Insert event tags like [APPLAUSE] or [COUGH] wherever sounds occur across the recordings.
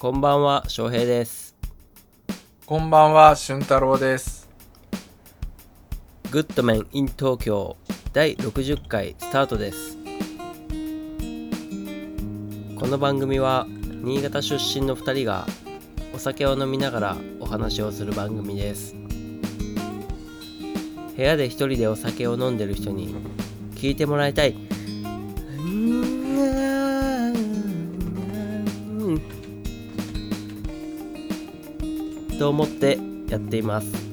こんばんは、翔平です。こんばんは、俊太郎です。グッドメン in 東京第60回スタートです。この番組は新潟出身の2人がお酒を飲みながらお話をする番組です。部屋で一人でお酒を飲んでる人に聞いてもらいたい。と思ってやっています。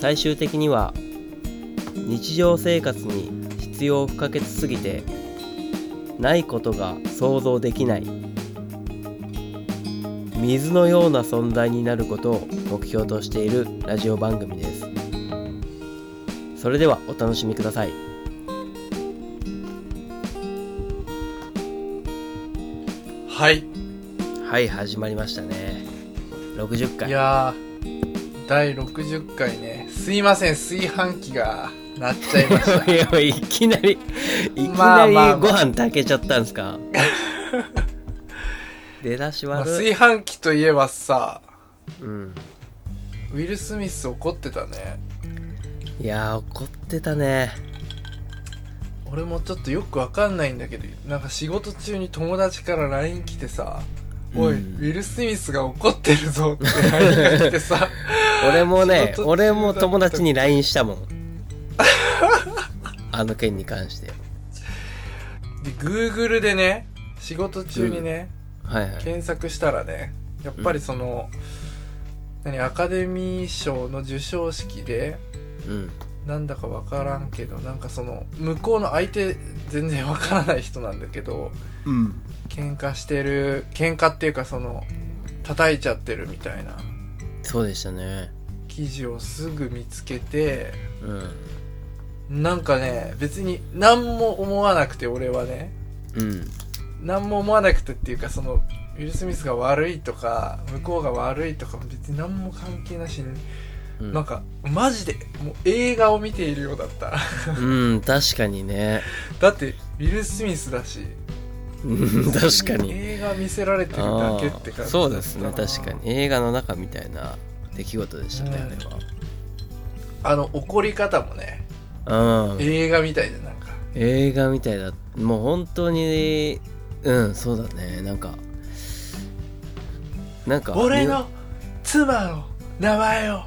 最終的には日常生活に必要不可欠すぎてないことが想像できない水のような存在になることを目標としているラジオ番組ですそれではお楽しみくださいはい。はい始まりましたね60回いやー、第60回ね。すいません、炊飯器が鳴っちゃいました。[LAUGHS] いやいきなりいきまなりご飯炊けちゃったんですか？[LAUGHS] 出だしまあ、炊飯器といえばさ、うんウィル・スミス怒ってたね。いやー怒ってたね俺もちょっとよくわかんないんだけど、なんか仕事中に友達から LINE 来てさ、おい、うんウィル・スミスが怒ってるぞって LINE が来てさ、[LAUGHS] 俺もね俺も友達に LINE したもん。[LAUGHS] あの件に関して。で、Google でね、仕事中にね、はいはい。検索したらねやっぱりその、何アカデミー賞の授賞式でうんなんだかわからんけどなんかその向こうの相手全然わからない人なんだけどうん。喧嘩してる喧嘩っていうかその叩いちゃってるみたいなそうでしたね。記事をすぐ見つけてうん。なんかね別に何も思わなくて俺はね。うん。何も思わなくてっていうかそのウィル・スミスが悪いとか向こうが悪いとか別に何も関係なしにうん。なんかマジでもう映画を見ているようだった。うん確かにね。だってウィル・スミスだし。うん確かに。映画見せられてるだあけって感じそうですね確かに。映画の中みたいな出来事でしたねうん。あれあの怒り方もねはうん。映画みたいでなんか。映画みたいだ。もう本当にうんそうだね。なんかなんか俺の妻の名前を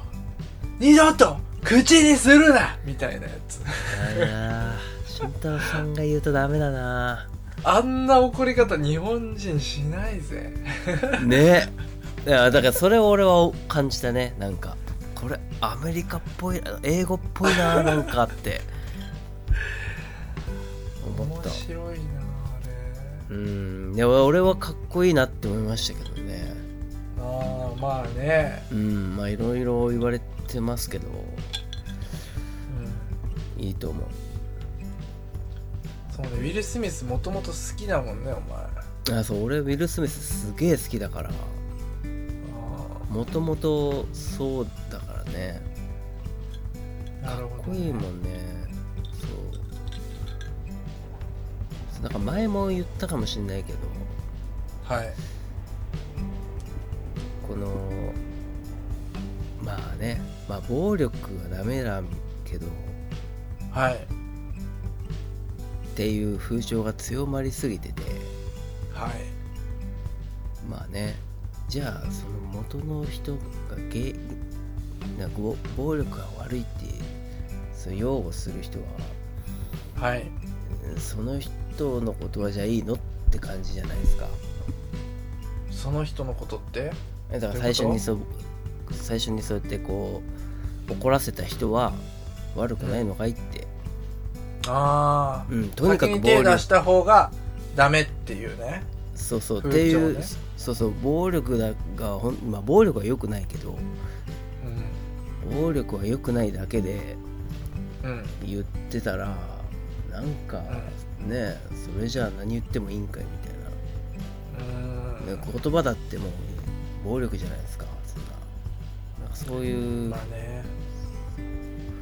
二度と口にするな！みたいなやつ。あや俊太郎さんが言うとダメだな。あんな怒り方日本人しないぜ。ね。いやだからそれを俺は感じたね。なんかこれアメリカっぽい英語っぽいななんかって。思面った。白いなあれ。うん。でも俺はかっこいいなって思いましたけどねああまあね。うんまあいろいろ言われてますけど。うん。いいと思う。そうねウィル・スミスもともと好きだもんねお前。あそう俺ウィル・スミスすげえ好きだから。あもともとそうだからね。かっあなるほどこいいもんね。そう。なんか前も言ったかもしんないけど。はいこのまあねまあ暴力はダメだけど。はい。っていう風潮が強まりすぎてて。はい。まあねじゃあその元の人がゲなんか暴暴力が悪いってそう擁護する人ははい。うんその人のことはじゃあいいのって感じじゃないですか。その人のことって？えだから最初にそう最初にそうやってこう怒らせた人は悪くないのかいって、ああうん、とにかく暴力。手出した方がダメっていうね。そうそうって風いう、そうそう暴力だがほん、まあ、暴力は良くないけどうん。暴力は良くないだけでうん。言ってたらなんかねそれじゃあ何言ってもいいんかいみたいな、うん。ね言葉だってもう暴力じゃないですかそんななんかそういう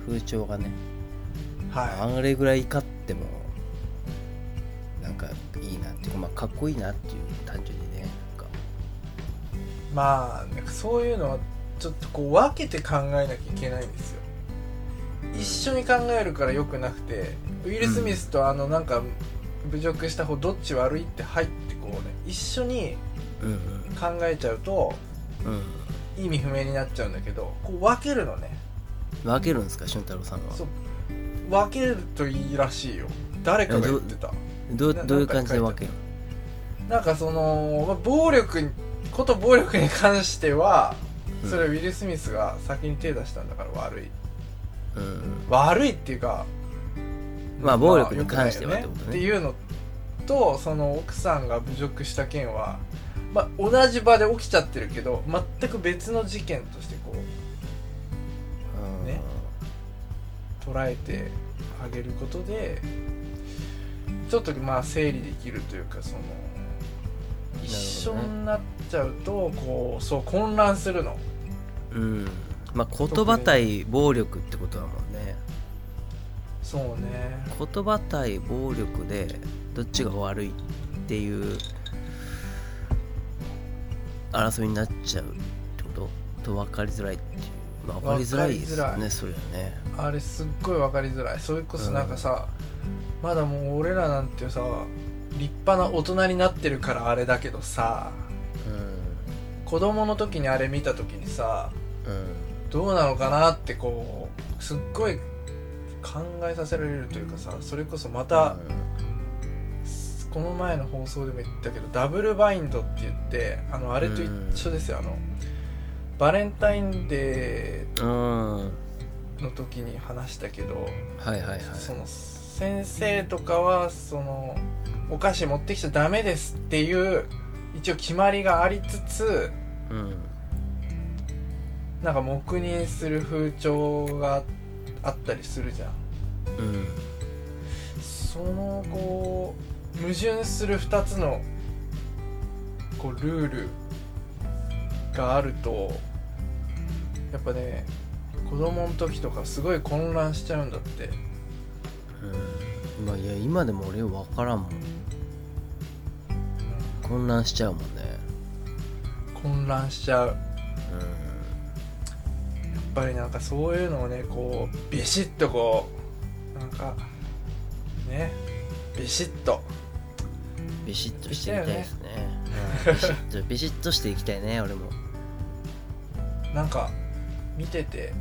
風潮がね、はあれぐらい怒ってもなんかいいなっていうか、まあ、かっこいいなっていう単純にねまあなんかそういうのはちょっとこう分けて考えなきゃいけないんですよ。一緒に考えるからよくなくてウィル・スミスとあのなんか侮辱した方どっち悪いって入ってこうね。一緒にうんうん考えちゃうとうん。意味不明になっちゃうんだけどこう分けるのね。分けるんですか俊太郎さんは？そう。分けるといいらしいよ。誰かが言ってた。などうどういう感じで分けるなんかそのまあ暴力にこと暴力に関してはうん。それはウィル・スミスが先に手出したんだから悪い。うん。悪いっていうかまあ暴力に関してはってことねっていうのとその奥さんが侮辱した件は、まあ、同じ場で起きちゃってるけど全く別の事件としてこうね捉えてあげることでちょっとまあ整理できるというかその一緒になっちゃうとこうそう混乱するの。うん。まあ言葉対暴力ってことだもんね。そうね。言葉対暴力でどっちが悪いっていう争いになっちゃうってこと？と分かりづらいっていう。まあ分かりづらいですよねそれはね。あれすっごい分かりづらい。それこそなんかさ、まだもう俺らなんてさ立派な大人になってるからあれだけどさ子供の時にあれ見た時にさうん。うんどうなのかなってこうすっごい考えさせられるというかさそれこそまた、この前の放送でも言ったけどダブルバインドって言ってあのあれと一緒ですよ、あのバレンタインデーの時に話したけどはいはいはい。その先生とかはそのお菓子持ってきちゃダメですっていう一応決まりがありつつうん。なんか黙認する風潮があったりするじゃん。うん。そのこう矛盾する2つのこうルールがあるとやっぱね子供の時とかすごい混乱しちゃうんだって。うん。まあいや今でも俺分からんもん。混乱しちゃうもんね。混乱しちゃう。やっうぱりなんかそういうのをねこうビシッとこうなんかねビシッと。んビシッとしていきたいですね。うんビシッとビシッとしていきたいね俺も、なんか見てて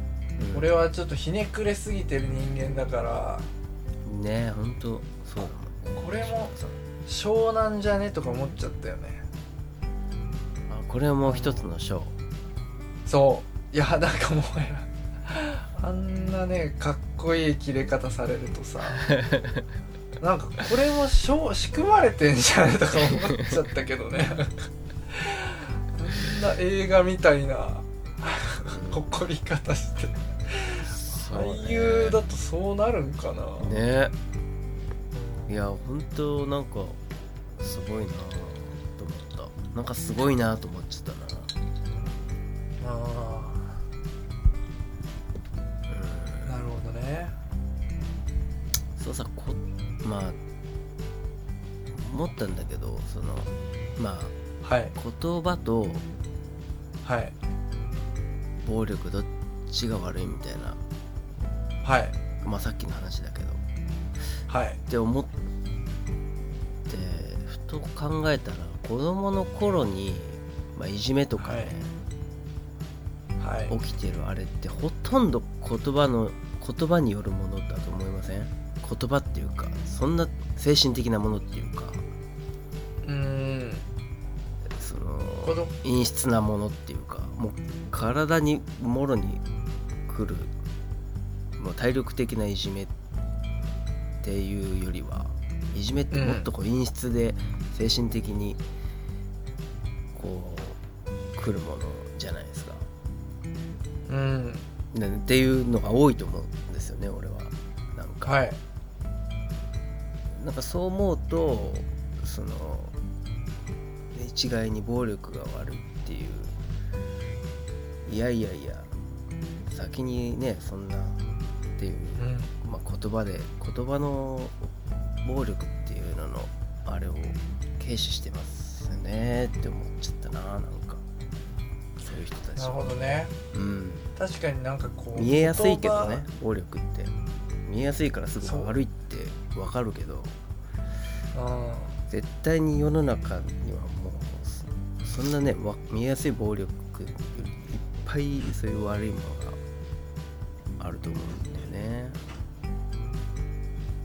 うん。俺はちょっとひねくれすぎてる人間だからねほんとそうだもんね。これも湘南じゃねとか思っちゃったよね。あこれも一つのショーそう。いやなんかもはやあんなねかっこいい切れ方されるとさ [LAUGHS] なんかこれもしょう仕組まれてんじゃねとか思っちゃったけどね。あんな映画みたいな誇り方して。俳優だとそうなるんかな。ね。いやほんとなんかすごいなと思った。なんかすごいなと思っちゃったな。あうん。あなるほどね。そうさこまあ思ったんだけどそのまあはい。言葉とはい。暴力どっちが悪いみたいな。はい。まあさっきの話だけど。はい。って思ってふと考えたら子供の頃に、まあ、いじめとかね、はい。起きてるあれってほとんど言葉の言葉によるもの言葉っていうかそんな精神的なものっていうかうーん。その。陰湿なものっていうかもう体にもろに来るもう体力的ないじめっていうよりはいじめってもっとこう陰湿で精神的にこう来るものじゃないですか。うん。ねっていうのが多いと思うんですよね俺は。なんか、はいなんかそう思うとその一概に暴力が悪いっていういやいやいや先にねそんなっていう、うん。まあ、言葉で言葉の暴力っていうののあれを軽視してますよねって思っちゃったななんか。そういう人たちなるほどね。うん、確かになんかこう見えやすいけど言ね暴力って。見えやすいからすぐ悪いってわかるけど葉絶対に世の中にはもうそそんなねわ見えやすい暴力いっぱいそういう悪いものがあると思うんだよね。うん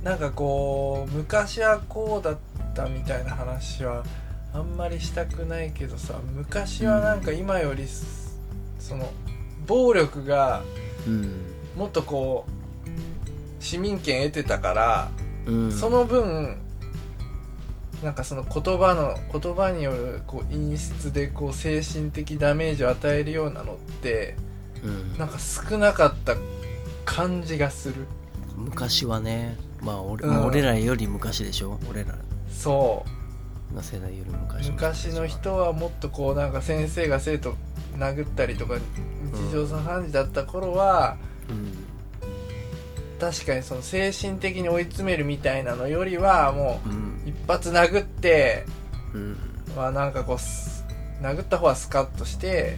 なんかこう昔はこうだったみたいな話はあんまりしたくないけどさ昔はなんか今よりすその暴力がうん、もっとこう市民権得てたからうん、その分なんかその言葉の言葉によるこう陰湿でこう精神的ダメージを与えるようなのってうん。なんか少なかった感じがする。昔はねまあ俺,、うん。俺らより昔でしょ？俺ら。そう。の世代より昔昔の人はもっとこうなんか先生が生徒殴ったりとか日常茶飯事だった頃は、うん確かにその精神的に追い詰めるみたいなのよりはもうん。う一発殴ってうん。まあなんかこうす殴った方はスカッとして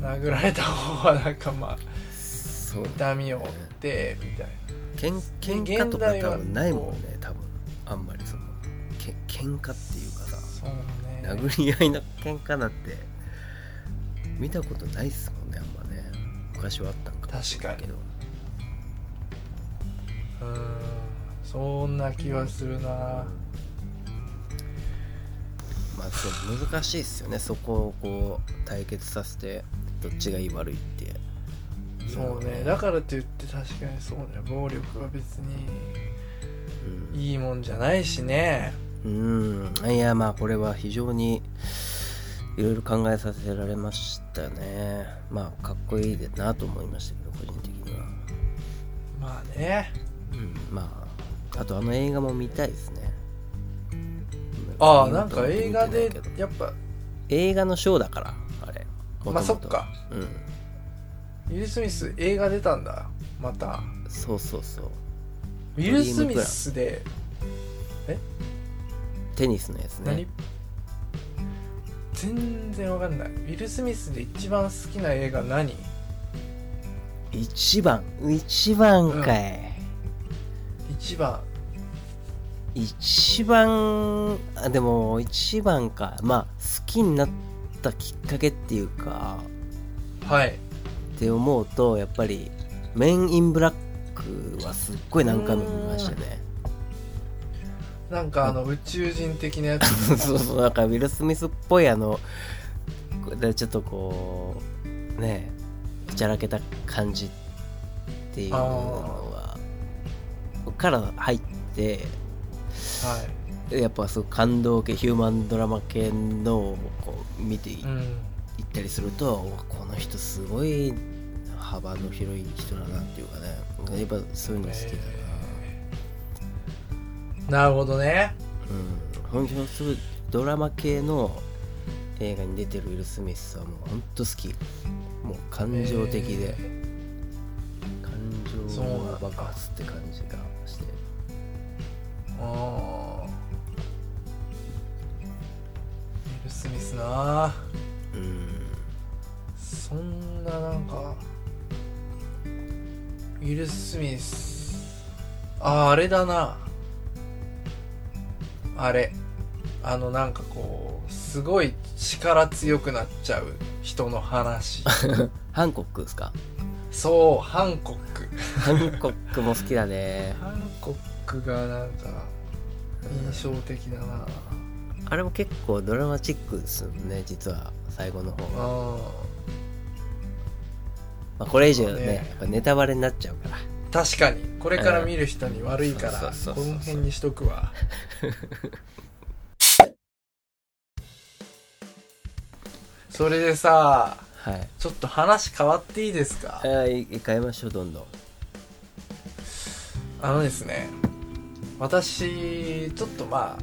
殴られた方はなんかまあそう。痛みを負ってみたいけん喧で嘩とか多分ないもんね多分。あんまりそのけ喧嘩っていうかさなそうね。殴り合いの喧嘩だって見たことないっすもんねあんまね。昔はあったんかもしれないけどうん。そんな気はするな。まあそう難しいっすよね。そこをこう対決させてどっちがいい悪いって。そうね。だからといって確かにそうね。暴力は別にうん。いいもんじゃないしね。うん。いやまあこれは非常にいろいろ考えさせられましたね。まあかっこいいでなと思いましたけど個人的には。まあね。うんまああとあの映画も見たいですね。ああなんか映画でやっぱ映画のショーだからあれ。まあそっか。うん。ウィル・スミス映画出たんだまた。そうそうそう。ウィル・スミスでテニスのやつ何、ね全然わかんない。ウィル・スミスで一番好きな映画何？一番一番かい、一番一番あでも一番か。まあ好きになったきっかけっていうか。はい。って思うとやっぱり「メン・イン・ブラック」はすっごい何回も見ましたね。なんかあの宇宙人的なやつ。[LAUGHS] そうそうなんかウィル・スミスっぽいあのでちょっとこうねくちゃらけた感じっていうのがから入ってはい。やっぱそう感動系ヒューマンドラマ系のをこう見てい,、うん。ったりするとこの人すごい幅の広い人だなっていうかね。やっぱそういうの好きだな、なるほどね。うん。本当すごいドラマ系の映画に出てるウィル・スミスはもうほんと好き。もう感情的で、え感情の爆発って感じがあーウィル・スミスなうんそんななんかウィル・スミスあああれだなあれあのなんかこうすごい力強くなっちゃう人の話ハンコックですかそうハンコックハンコックも好きだねハンコッククがなんか印象的だな。あれも結構ドラマチックですよね実は最後の方あまあ、これ以上ねね。やっぱネタバレになっちゃうから。確かに。これから見る人に悪いかうん。らう。この辺にしとくわ。[LAUGHS] それでさはい。ちょっと話変わっていいですか？はい変えましょうどんどん。あのですね私ちょっとまあ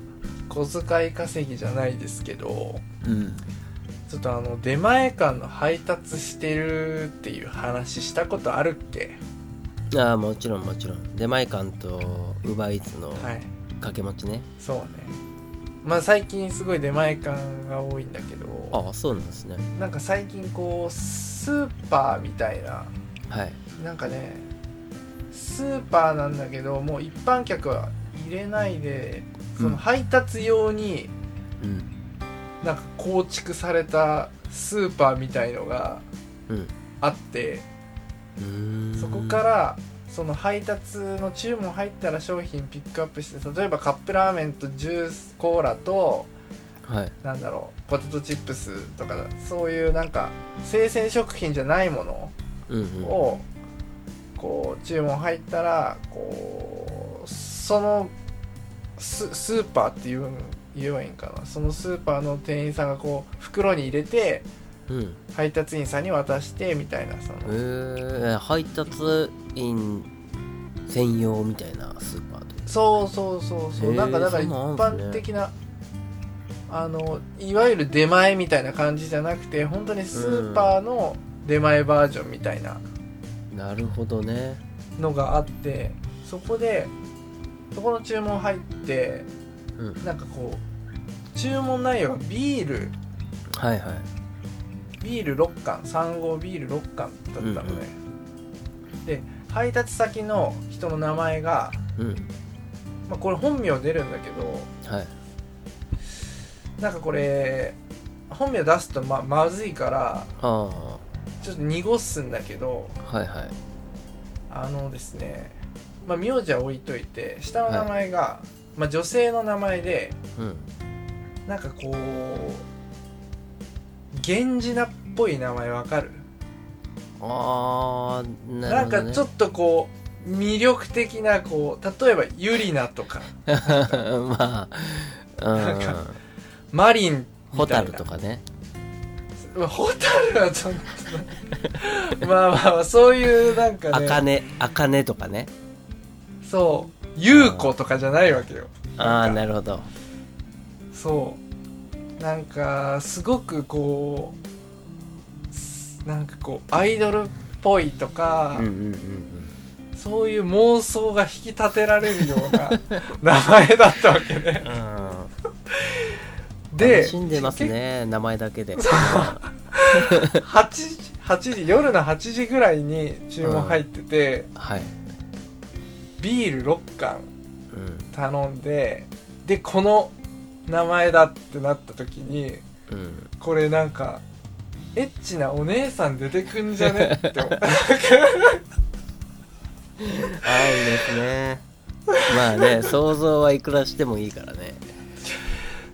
小遣い稼ぎじゃないですけどうん。ちょっとあの出前館の配達してるっていう話したことあるっけ？ああもちろんもちろん。出前館とウーバーイーツのはい。掛け持ちね。そうね。まあ最近すごい出前館が多いんだけどああそうなんですね。なんか最近こうスーパーみたいなはい。なんかねスーパーなんだけどもう一般客は入れないでその配達用にうん。なんか構築されたスーパーみたいのがうん。あってそこからその配達の注文入ったら商品ピックアップして例えばカップラーメンとジュースコーラとはい。なんだろうポテトチップスとかそういうなんか生鮮食品じゃないものをこう注文入ったらこうそのススーパーって言うん言えばいいんかな。そのスーパーの店員さんがこう袋に入れてうん。配達員さんに渡してみたいなそえのー、配達員専用みたいなスーパーとそうそうそうそう。へーなんかだから一般的なあのいわゆる出前みたいな感じじゃなくて本当にスーパーの出前バージョンみたいな。なるほどね。のがあってそこでそこの注文入ってうん。なんかこう注文内容がビール。はいはい。ビール6缶3号ビール6缶だったのね、で配達先の人の名前が、うん。まあ、これ本名出るんだけどはい。なんかこれ本名出すとままずいからあちょっと濁すんだけどあはいはい。あのですねまあ名字は置いといて下の名前が、まあ、女性の名前でうん。なんかこう源氏名っぽい名前わかる？ああなね、んかちょっとこう魅力的なこう例えばユリナとか。[LAUGHS] まあうん。なんかマリンホタルとかね。ホタルはちょっと [LAUGHS] まあまあまあそういうなんかね。あかねあかねとかねそう。優子とかじゃないわけよ。ああなるほど。そう。なんかすごくこうすなんかこうアイドルっぽいとか、うんうんうんそういう妄想が引き立てられるような [LAUGHS] 名前だったわけね。うん。で楽しんでますね名前だけで。8時8時夜の8時ぐらいに注文入ってて、はいビール6缶うん頼んででこの名前だってなった時にうんこれなんかエッチなお姉さん出てくんじゃね？って思った。あいいですね。まあね想像はいくらしてもいいからね。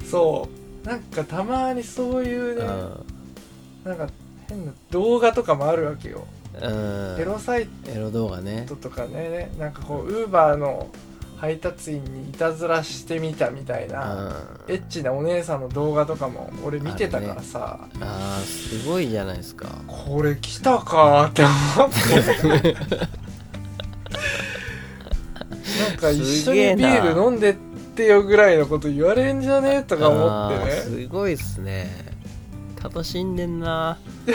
そう。なんかたまにそういうねうん。なんか変な動画とかもあるわけよ。うんエロサイエロ動画ね。トとかねなんかこうウーバーの配達員にいたずらしてみたみたいなエッチなお姉さんの動画とかも俺見てたからさ、ああすごいじゃないですか。これ来たかーって思って。なんか一緒にビール飲んでってよぐらいのこと言われんじゃねえとか思ってね。すごいっすね。楽しんでんな [LAUGHS]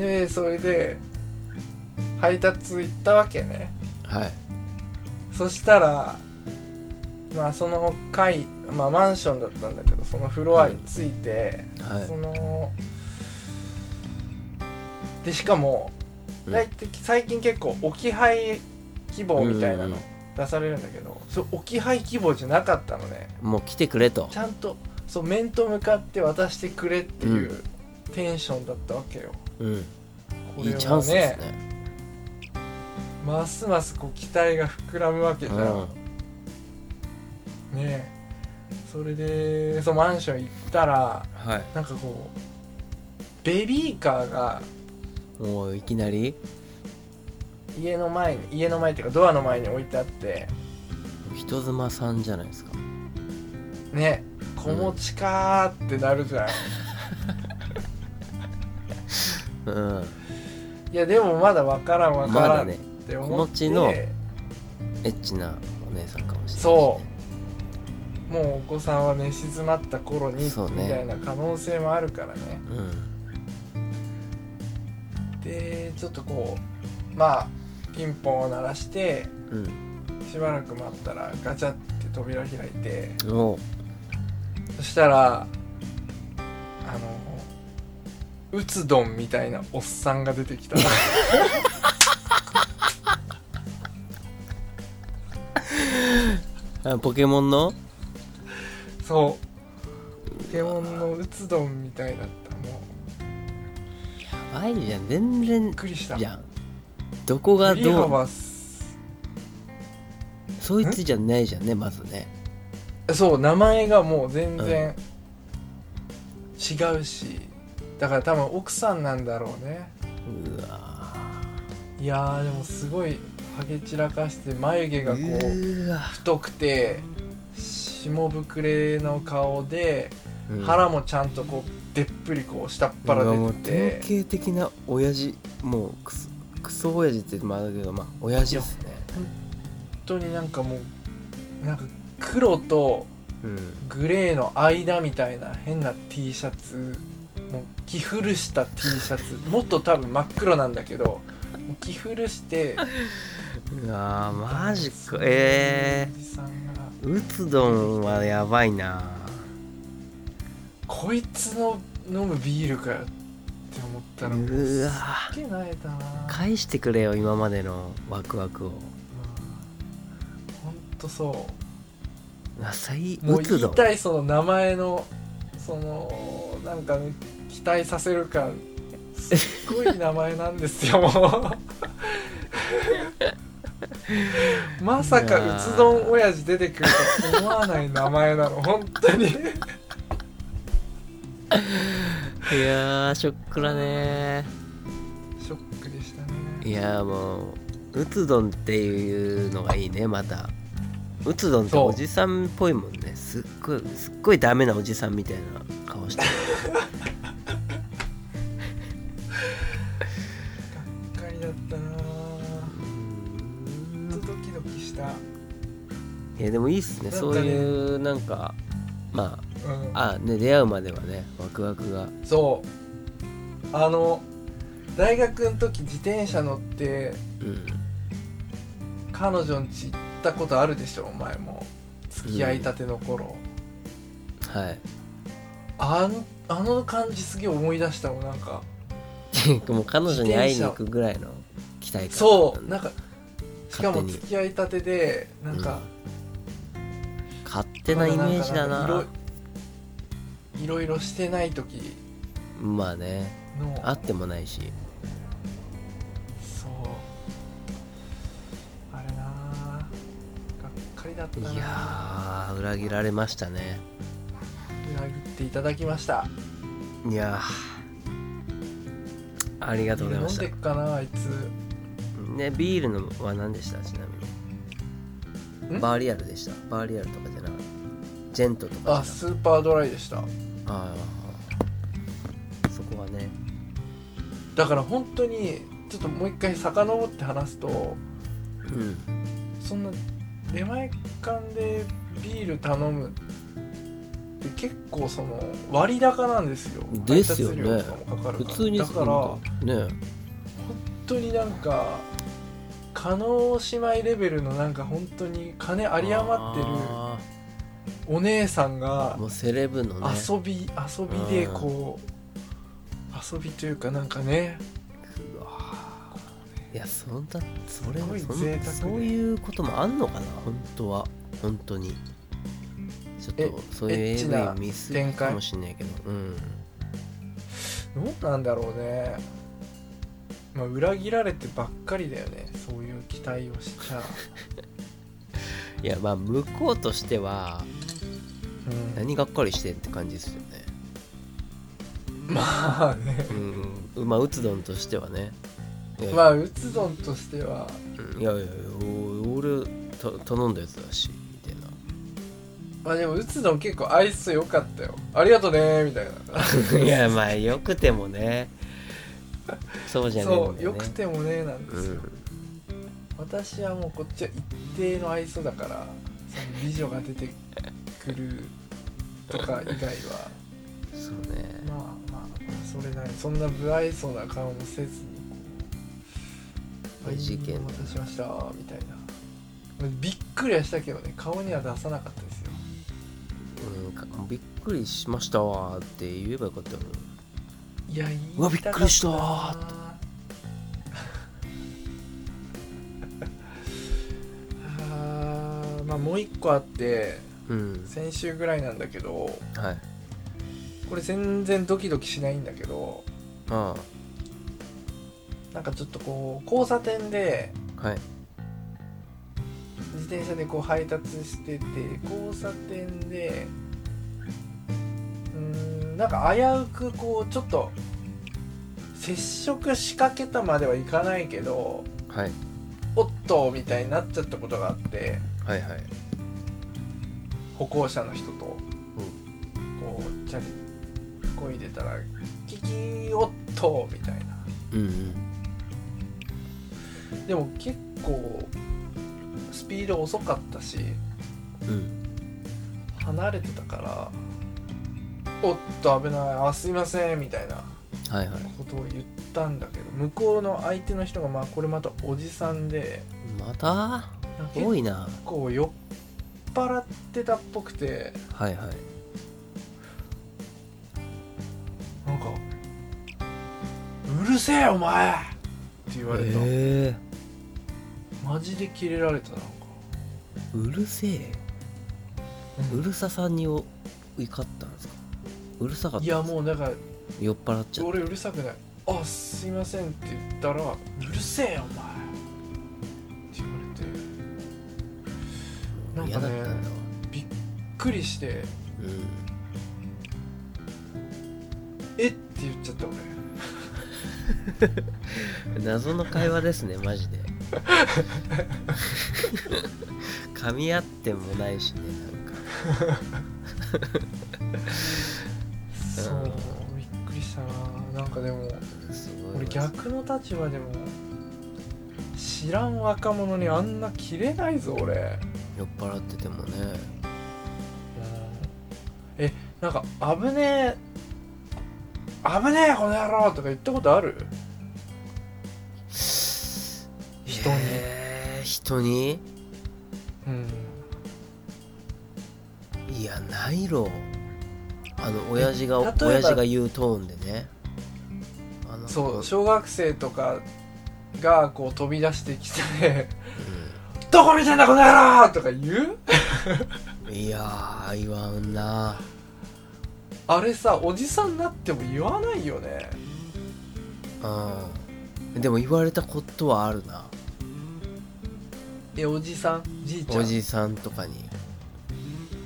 でそれで配達行ったわけね。はい。そしたらまあその階、まあ、マンションだったんだけどそのフロアに着いて、はい。そのでしかもうん。最近結構置き配希望みたいなのうん。うん出されるんだけど、それ置き配希望じゃなかったのね。もう来てくれと。ちゃんとそう面と向かって渡してくれっていうテンションだったわけよ、うん。これいいチャンはスですね。ねますますこう期待が膨らむわけじゃん、うん。ねえ。それでそのマンション行ったらはい。なんかこうベビーカーがもういきなり？家の前に家の前っていうかドアの前に置いてあって。人妻さんじゃないですか。ね子持ちかーってなるじゃん、うん。いやでもまだ分からん分からんっまだねて思って、ちのエッチなお姉さんかもしれないそもうお子さんは寝静まった頃に、そうね。みたいな可能性もあるからね。うん。でちょっとこうまあピンポンを鳴らしてうん。しばらく待ったらガチャって扉開いておうそしたらあのうつどんみたいなおっさんが出てきた。[LAUGHS] あポケモンの？そう。ポケモンのうつどんみたいだった。もう。やばいじゃん。全然びっくりした。じゃん。どこが振りどう幅すそいつじゃないじゃんねまずね。そう名前がもう全然違うしだから多分奥さんなんだろうね。うわいやーでもすごいハゲ散らかして眉毛がこう太くて下膨れの顔でうん。腹もちゃんとこうでっぷりこう下っ腹出て。て典型的な親父もうクソクソ親父って言ってもあれだけどまあ親父ですね。本当になんかもうなんか黒とうん。グレーの間みたいな変な T シャツもう着古した T シャツ。もっと多分真っ黒なんだけど着古してうわマジか。ええー、うつどんはやばいな。こいつの飲むビールかよって思ったらもううわすっげえなえたな。返してくれよ今までのワクワクを。ほんとそう。もううつどん言いたいその名前のそのなんかね期待させる感すっごい名前なんですよ。も [LAUGHS] うまさかうつどん親父出てくると思わない名前なの。本当に。いやーショックだね。ショックでしたね。いやーもううつどんっていうのがいいねまた。うつどんっておじさんっぽいもんね。すっごいすっごいダメなおじさんみたいな顔して [LAUGHS] いやでもいいっすね。そういうなんかまうん、ああね出会うまではねワクワクが。そう。あの大学の時自転車乗ってうん。彼女ん家行ったことあるでしょ？お前も。付き合いたての頃、はい。あのあの感じすげえ思い出したもんなんか。[LAUGHS] もう彼女に会いに行くぐらいの期待感そう。なんかしかも付き合いたてでなんか、勝手なイメージだな。いろいろしてない時まあね。の。あってもないし。そう。あれな。あがっかりだったな。いやー裏切られましたね。裏切っていただきました。いやー。ありがとうございました。飲んでっかなあいつ。ねビールのは何でした？ちなみに。ん？バーリアルでした。バーリアルとかジェントとか。あじスーパードライでした。ああそこはね。だから本当にちょっともう一回遡って話すとうん。そんな出前館でビール頼むって結構その割高なんですよ。ですよね。普通にだから本ね。当になんか加納姉妹レベルのなんか本当に金有り余ってるあお姉さんーがもうセレブのね。遊び遊びでこう遊びというかなんかね。うわいやそんなそれすごいそそういうこともあんのかな？本当は。本当に。ちょっえとそういう AV 見すぎ展開かもしんないけど。うん。どうなんだろうね。まあ裏切られてばっかりだよね。そういう期待をしちゃ [LAUGHS] いやまあ向こうとしてはん、何がっかりしてんって感じですよね。まあね。うんまあうつどんとしてはね。いや,、まあうつどんとしては。うん。いやいやいやお俺た頼んだやつだしみたいな。まあでもうつどん結構愛想良かったよ。ありがとうねみたいな。[LAUGHS] いやまあよくてもね。そうじゃねえんだよ、ね、そうよくてもねなんですよ、うん私はもうこっちは一定の愛想だからその美女が出てくるとか以外は。そうね。まあまあそれなりそんな不愛想な顔もせずにこう事件お待たせしましたみたいな。びっくりはしたけどね顔には出さなかったですよ。うんかびっくりしましたわーって言えばよかったのに。いや言いうわびっくりしたーったな [LAUGHS] あーまあもう一個あってうん。先週ぐらいなんだけどはい。これ全然ドキドキしないんだけどあなんかちょっとこう交差点であはい。自転車でこう配達してて交差点でうーんなんか危うくこうちょっと接触しかけたまではいかないけどはい。おっとみたいになっちゃったことがあってはいはい歩行者の人とこうチャリこいでたらキキおっとみたいな。うんうん。でも結構スピード遅かったしうん。離れてたからおっと危ないあすいませんみたいなはいはい。ことを言ったんだけど向こうの相手の人がまあこれまたおじさんでまた？多結いな。構酔っ払ってたっぽくてはいはい。なんか「うるせえお前!」って言われた、え。マジでキレられたなんか、ー、うるせえ？うるささにお怒ったんですか？うるさかったいやもうだから酔っ払っちゃって俺うるさくない「あすいません」って言ったら「うるせえよお前!」嫌だったんだわ。びっくりしてうん「えっ?」て言っちゃった俺。[LAUGHS] 謎の会話ですねマジで。噛み合ってもないしねなんか。そうびっくりしたな。なんかでもすごい俺逆の立場でも知らん若者にあんな切れないぞ俺酔っ払っててもね。えなんか危ねえ危ねえこの野郎とか言ったことある？人に。えー人に？うん。いやないろ。あの親父が親父が言うトーンでね。そう小学生とかがこう飛び出してきてう「どこ見てんだこの野郎!」とか言う？んいやー言わんな。あれさおじさんになっても言わないよね。うん。でも言われたことはあるな。えおじさん？じいちゃん？おじさんとかに。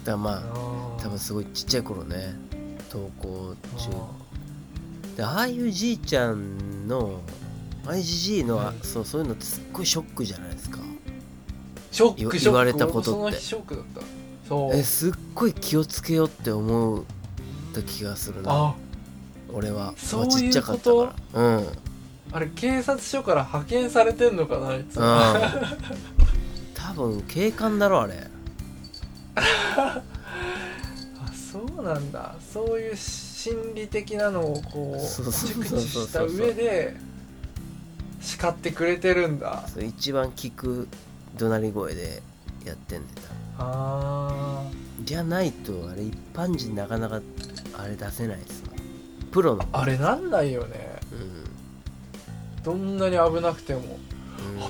だまああ多分すごいちっちゃい頃ね。登校中。あでああいうじいちゃんのああいうじじいのは、うん。そうそういうのってすっごいショックじゃないですかショッ言ク。言われたことって。えすっごい気をつけようって思った気がするな。あ。俺は。そうちっちゃかったから。うん。うんあれ警察署から派遣されてんのかなあいつ。[LAUGHS] 多分警官だろあれ。[LAUGHS] あそうなんだ。そういう心理的なのをこう熟知した上で叱ってくれてるんだ。一番聞く怒鳴り声でやってんであじゃないとあれ一般人なかなかあれ出せないですプロの。ーあれなんないよね。うどんなに危なくても。ん、う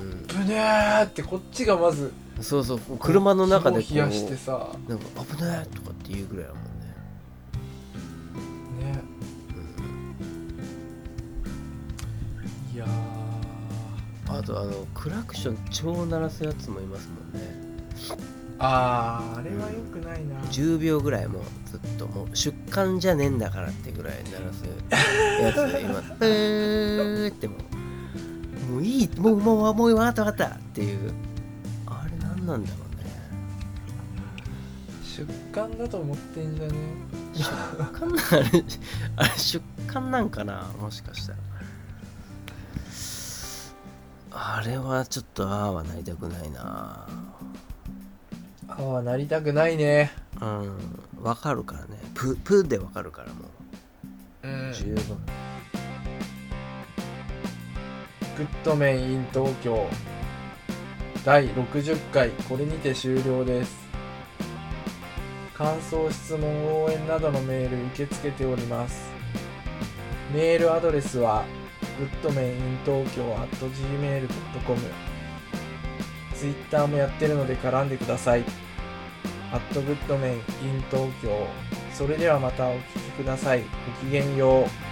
ん「ぶねー」ってこっちがまずそうそう。車の中でこう。冷やしてさ。なんか危ないとかって言うぐらいだもんあとあのクラクション超鳴らすやつもいますもんね。あーあれはよくないな。10秒ぐらいもうずっともう出棺じゃねえんだからってぐらい鳴らすやつで今「[LAUGHS] えー」ってもうもういいもうもうもう分かった分かったっていう。あれ何なんだろうね。出棺だと思ってんじゃね出棺なあれあれ出棺なんかな？もしかしたらあれはちょっとああはなりたくないな。ああなりたくないね。うん。分かるからね。ププで分かるからもう。ん。う十分。グッドメン in 東京。第60回。これにて終了です。感想質問応援などのメール受け付けております。メールアドレスはフットメイン東京 at gmail.com ツイッターもやってるので絡んでください。アットグッドメイン東京。それではまたお聞きください。ごきげんよう。